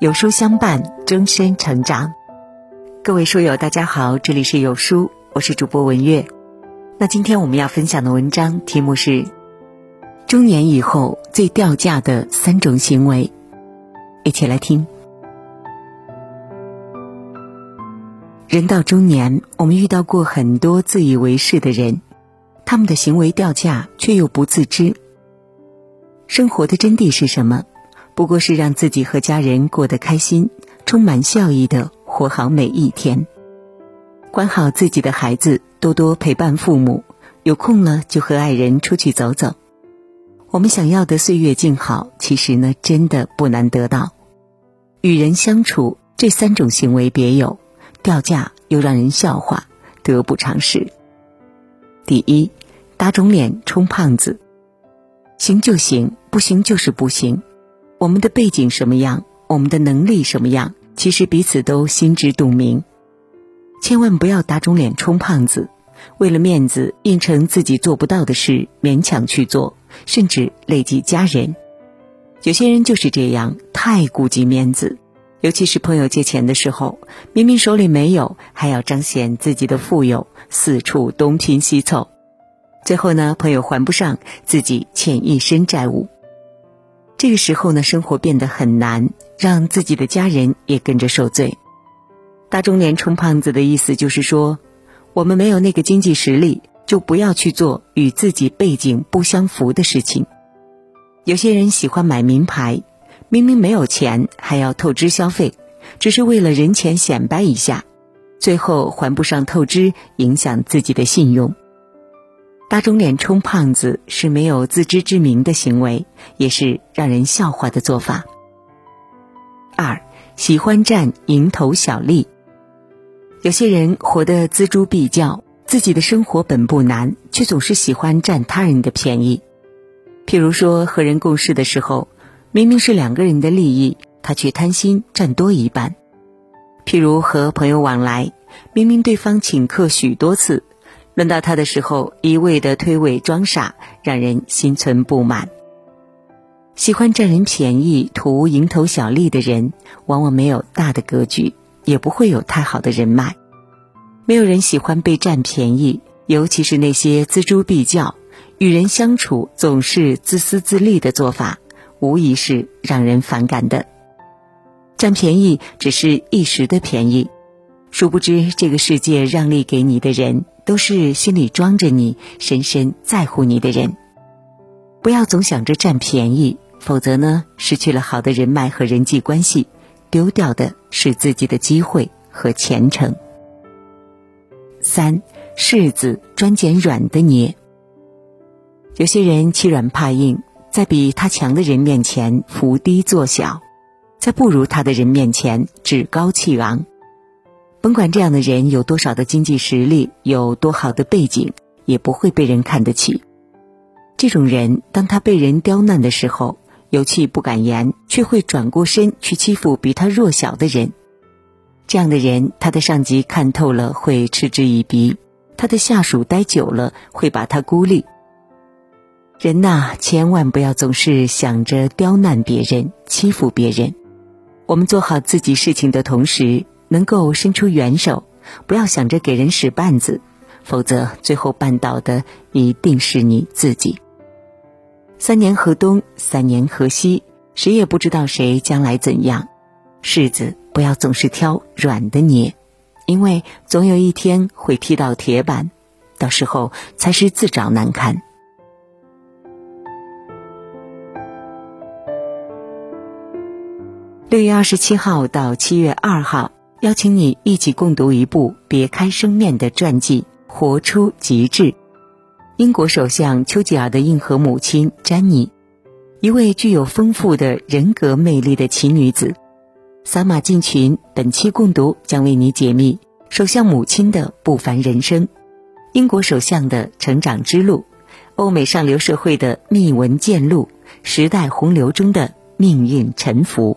有书相伴，终身成长。各位书友，大家好，这里是有书，我是主播文月。那今天我们要分享的文章题目是：中年以后最掉价的三种行为。一起来听。人到中年，我们遇到过很多自以为是的人，他们的行为掉价，却又不自知。生活的真谛是什么？不过是让自己和家人过得开心，充满笑意的活好每一天。管好自己的孩子，多多陪伴父母，有空了就和爱人出去走走。我们想要的岁月静好，其实呢，真的不难得到。与人相处，这三种行为别有，掉价又让人笑话，得不偿失。第一，打肿脸充胖子，行就行，不行就是不行。我们的背景什么样，我们的能力什么样，其实彼此都心知肚明。千万不要打肿脸充胖子，为了面子应承自己做不到的事，勉强去做，甚至累及家人。有些人就是这样，太顾及面子，尤其是朋友借钱的时候，明明手里没有，还要彰显自己的富有，四处东拼西凑，最后呢，朋友还不上，自己欠一身债务。这个时候呢，生活变得很难，让自己的家人也跟着受罪。大中年充胖子的意思就是说，我们没有那个经济实力，就不要去做与自己背景不相符的事情。有些人喜欢买名牌，明明没有钱还要透支消费，只是为了人前显摆一下，最后还不上透支，影响自己的信用。打肿脸充胖子是没有自知之明的行为，也是让人笑话的做法。二，喜欢占蝇头小利。有些人活得锱铢必较，自己的生活本不难，却总是喜欢占他人的便宜。譬如说，和人共事的时候，明明是两个人的利益，他却贪心占多一半；譬如和朋友往来，明明对方请客许多次。轮到他的时候，一味的推诿装傻，让人心存不满。喜欢占人便宜、图蝇头小利的人，往往没有大的格局，也不会有太好的人脉。没有人喜欢被占便宜，尤其是那些锱铢必较、与人相处总是自私自利的做法，无疑是让人反感的。占便宜只是一时的便宜，殊不知这个世界让利给你的人。都是心里装着你、深深在乎你的人，不要总想着占便宜，否则呢，失去了好的人脉和人际关系，丢掉的是自己的机会和前程。三，柿子专捡软的捏。有些人欺软怕硬，在比他强的人面前伏低作小，在不如他的人面前趾高气昂。甭管这样的人有多少的经济实力，有多好的背景，也不会被人看得起。这种人，当他被人刁难的时候，有气不敢言，却会转过身去欺负比他弱小的人。这样的人，他的上级看透了会嗤之以鼻，他的下属待久了会把他孤立。人呐，千万不要总是想着刁难别人、欺负别人。我们做好自己事情的同时。能够伸出援手，不要想着给人使绊子，否则最后绊倒的一定是你自己。三年河东，三年河西，谁也不知道谁将来怎样。柿子不要总是挑软的捏，因为总有一天会踢到铁板，到时候才是自找难堪。六月二十七号到七月二号。邀请你一起共读一部别开生面的传记《活出极致》。英国首相丘吉尔的硬核母亲詹妮，一位具有丰富的人格魅力的奇女子。扫码进群，本期共读将为你解密首相母亲的不凡人生，英国首相的成长之路，欧美上流社会的秘闻见录，时代洪流中的命运沉浮。